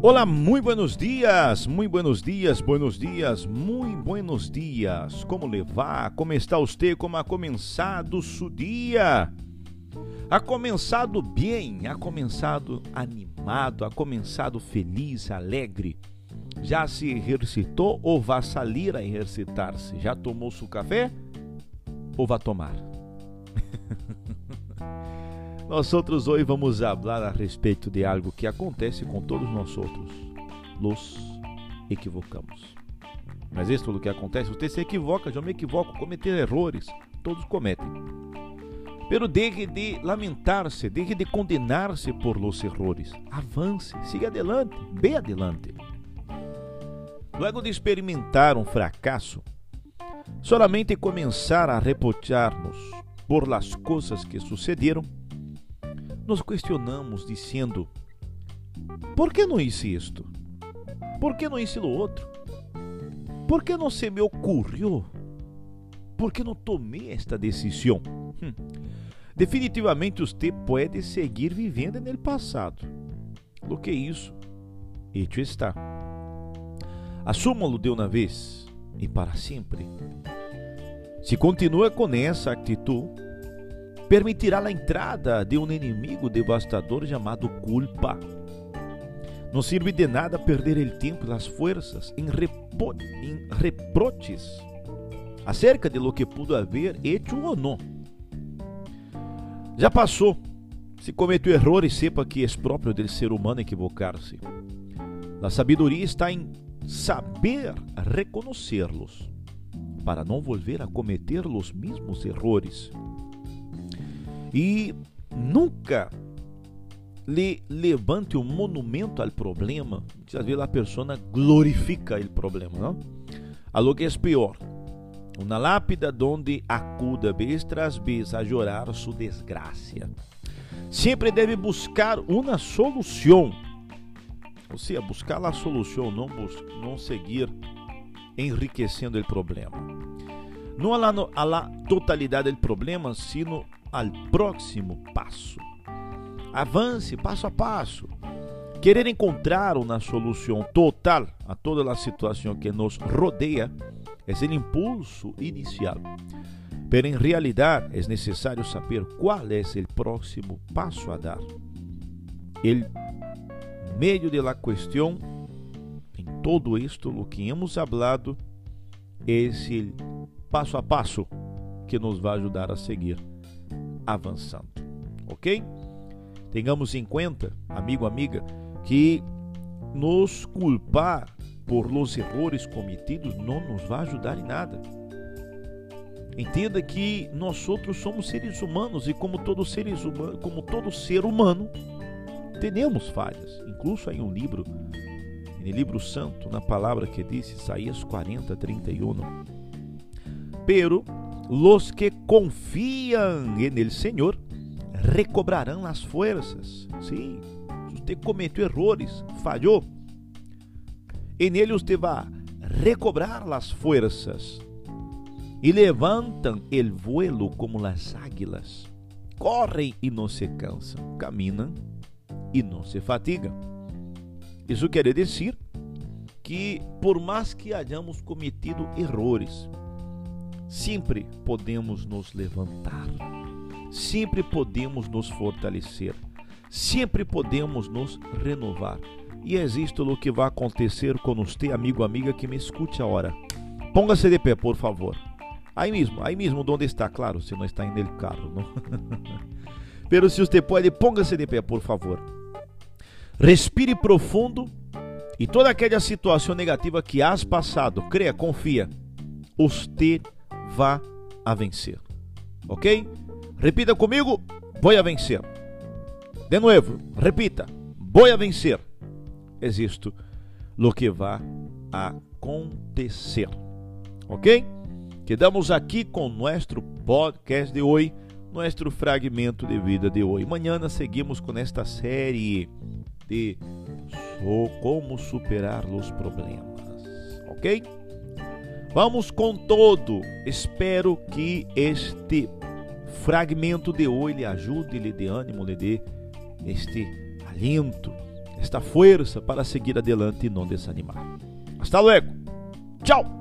Olá, muito buenos dias, muito buenos dias, buenos dias, muito buenos dias. Como levar? Como está você? Como ha começado seu dia? Ha começado bem, ha começado animado, ha começado feliz, alegre. Já se exercitou ou vai sair a exercitar-se? Já tomou seu café ou vai tomar? Nós outros hoje vamos falar a respeito de algo que acontece com todos nós outros. Los equivocamos. Mas isso tudo que acontece, você se equivoca, eu me equivoco, cometer erros, todos cometem. Pero deje de lamentar-se, deje de condenar-se por los errores. Avance, siga adelante, bem adelante. Luego de experimentar um fracasso, solamente começar a reprochar-nos por las coisas que sucederam, nos questionamos dizendo: por que não hice isto? Por que não hice o outro? Por que não se me ocorreu? Por que não tomei esta decisão? Hum. Definitivamente você pode seguir vivendo no passado. O que isso? Hecho está. Assuma-lo de uma vez e para sempre. Se continua com essa atitude, permitirá a entrada de um inimigo devastador chamado culpa. Não serve de nada perder o tempo e as forças em, repo em reproches acerca de lo que pudo haver hecho ou não. Já passou. Se cometeu errores, sepa que é próprio do ser humano equivocar-se. A sabedoria está em saber reconhecê-los, para não volver a cometer os mesmos errores. E nunca lhe levante um monumento ao problema. Às vezes a pessoa glorifica o problema, não? Algo que é pior. Uma lápida onde acuda vez tras vez a chorar sua desgraça. Sempre deve buscar uma solução. Ou seja, buscar a solução, não, não seguir enriquecendo o problema. Não a a la totalidade do problema, sino ao próximo passo. Avance passo a passo. Querer encontrar uma solução total a toda a situação que nos rodeia é o impulso inicial. Pero em realidade é necessário saber qual é o próximo passo a dar. El meio de la questão, em todo isto o que hemos hablado, é o passo a passo que nos vai ajudar a seguir avançando. Ok? Tenhamos em conta, amigo, amiga, que nos culpar por los errores cometidos não nos vai ajudar em nada. Entenda que nós outros somos seres humanos e como todo seres humanos, como todo ser humano, temos falhas. Incluso em um livro, no livro santo, na palavra que diz Isaías 40, 31. Pero los que confían en el Senhor recobrarão as forças. Sim, você cometeu erros, falhou. En ele você vai recobrar as forças e levantam el vuelo como as águilas. Correm e não se cansam, caminham e não se fatigam. Isso quer dizer que, por mais que hayamos cometido erros, sempre podemos nos levantar, sempre podemos nos fortalecer, sempre podemos nos renovar. E existe o que vai acontecer com você, amigo, amiga, que me escute agora. Ponga-se de pé, por favor. Aí mesmo, aí mesmo, onde está, claro, se não está indo no carro. Não? Pero se você pode, ponga-se de pé, por favor. Respire profundo e toda aquela situação negativa que has passado, creia, confia, você vá a vencer. Ok? Repita comigo: vou a vencer. De novo, repita: vou a vencer. Existe lo que vai acontecer. Ok? Quedamos aqui com nosso podcast de hoje, nosso fragmento de vida de hoje. Amanhã seguimos com esta série de como superar os problemas. Ok? Vamos com todo. Espero que este fragmento de hoje lhe ajude, lhe dê ânimo, lhe dê este aliento, esta força para seguir adelante e não desanimar. Hasta luego. Tchau.